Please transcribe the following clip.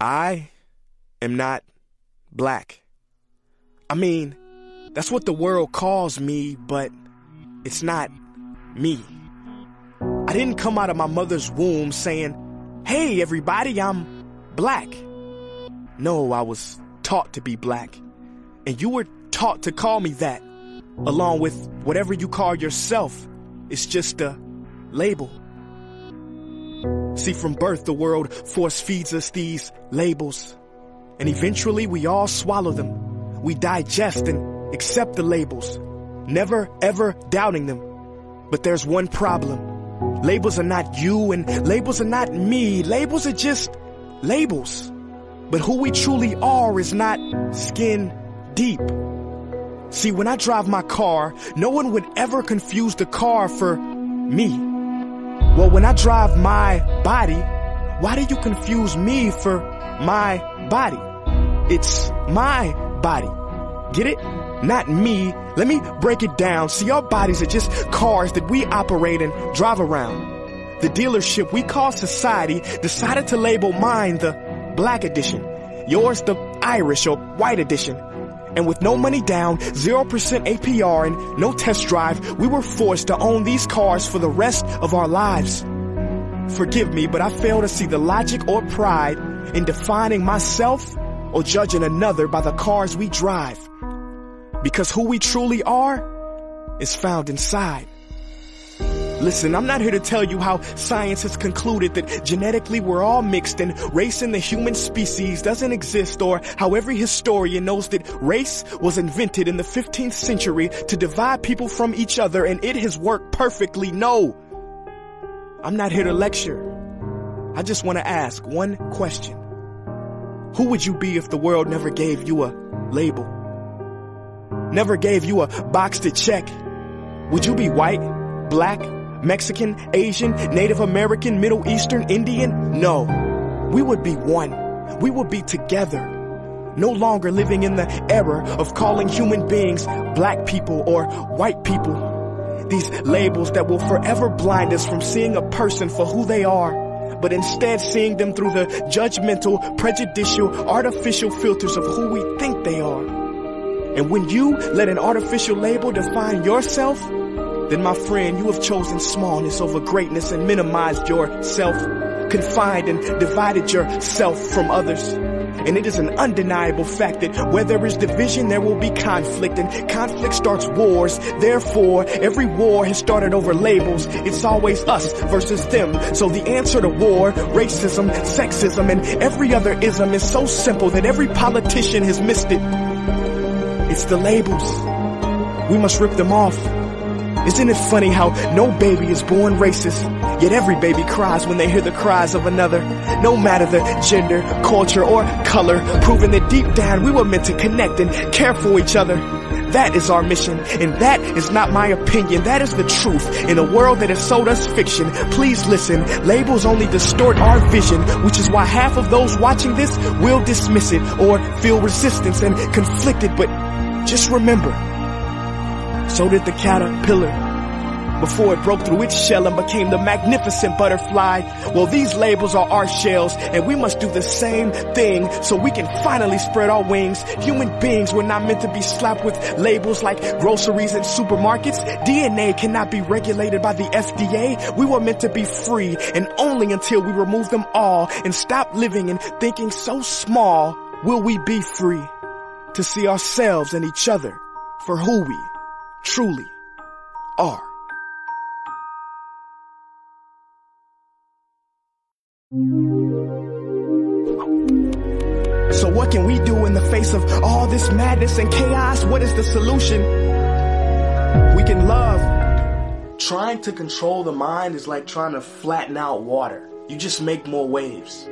I am not black. I mean, that's what the world calls me, but it's not me. I didn't come out of my mother's womb saying, Hey, everybody, I'm black. No, I was taught to be black. And you were taught to call me that, along with whatever you call yourself. It's just a label. See, from birth, the world force feeds us these labels. And eventually we all swallow them. We digest and accept the labels, never ever doubting them. But there's one problem. Labels are not you and labels are not me. Labels are just labels. But who we truly are is not skin deep. See, when I drive my car, no one would ever confuse the car for me. Well, when I drive my body, why do you confuse me for my body? It's my body. Get it? Not me. Let me break it down. See, our bodies are just cars that we operate and drive around. The dealership we call society decided to label mine the black edition, yours the Irish or white edition. And with no money down, 0% APR and no test drive, we were forced to own these cars for the rest of our lives. Forgive me, but I fail to see the logic or pride in defining myself or judging another by the cars we drive. Because who we truly are is found inside. Listen, I'm not here to tell you how science has concluded that genetically we're all mixed and race in the human species doesn't exist or how every historian knows that race was invented in the 15th century to divide people from each other and it has worked perfectly. No. I'm not here to lecture. I just want to ask one question. Who would you be if the world never gave you a label? Never gave you a box to check? Would you be white, black, Mexican, Asian, Native American, Middle Eastern, Indian? No. We would be one. We would be together. No longer living in the error of calling human beings black people or white people. These labels that will forever blind us from seeing a person for who they are, but instead seeing them through the judgmental, prejudicial, artificial filters of who we think they are. And when you let an artificial label define yourself, then my friend, you have chosen smallness over greatness and minimized yourself, confined and divided yourself from others. And it is an undeniable fact that where there is division, there will be conflict and conflict starts wars. Therefore, every war has started over labels. It's always us versus them. So the answer to war, racism, sexism, and every other ism is so simple that every politician has missed it. It's the labels. We must rip them off. Isn't it funny how no baby is born racist, yet every baby cries when they hear the cries of another, no matter the gender, culture, or color, proving that deep down we were meant to connect and care for each other. That is our mission, and that is not my opinion. That is the truth. In a world that has sold us fiction, please listen. Labels only distort our vision, which is why half of those watching this will dismiss it or feel resistance and conflicted. But just remember, so did the caterpillar. Before it broke through its shell and became the magnificent butterfly. Well, these labels are our shells and we must do the same thing so we can finally spread our wings. Human beings were not meant to be slapped with labels like groceries and supermarkets. DNA cannot be regulated by the FDA. We were meant to be free and only until we remove them all and stop living and thinking so small will we be free to see ourselves and each other for who we truly are. So what can we do in the face of all this madness and chaos? What is the solution? We can love. Trying to control the mind is like trying to flatten out water. You just make more waves.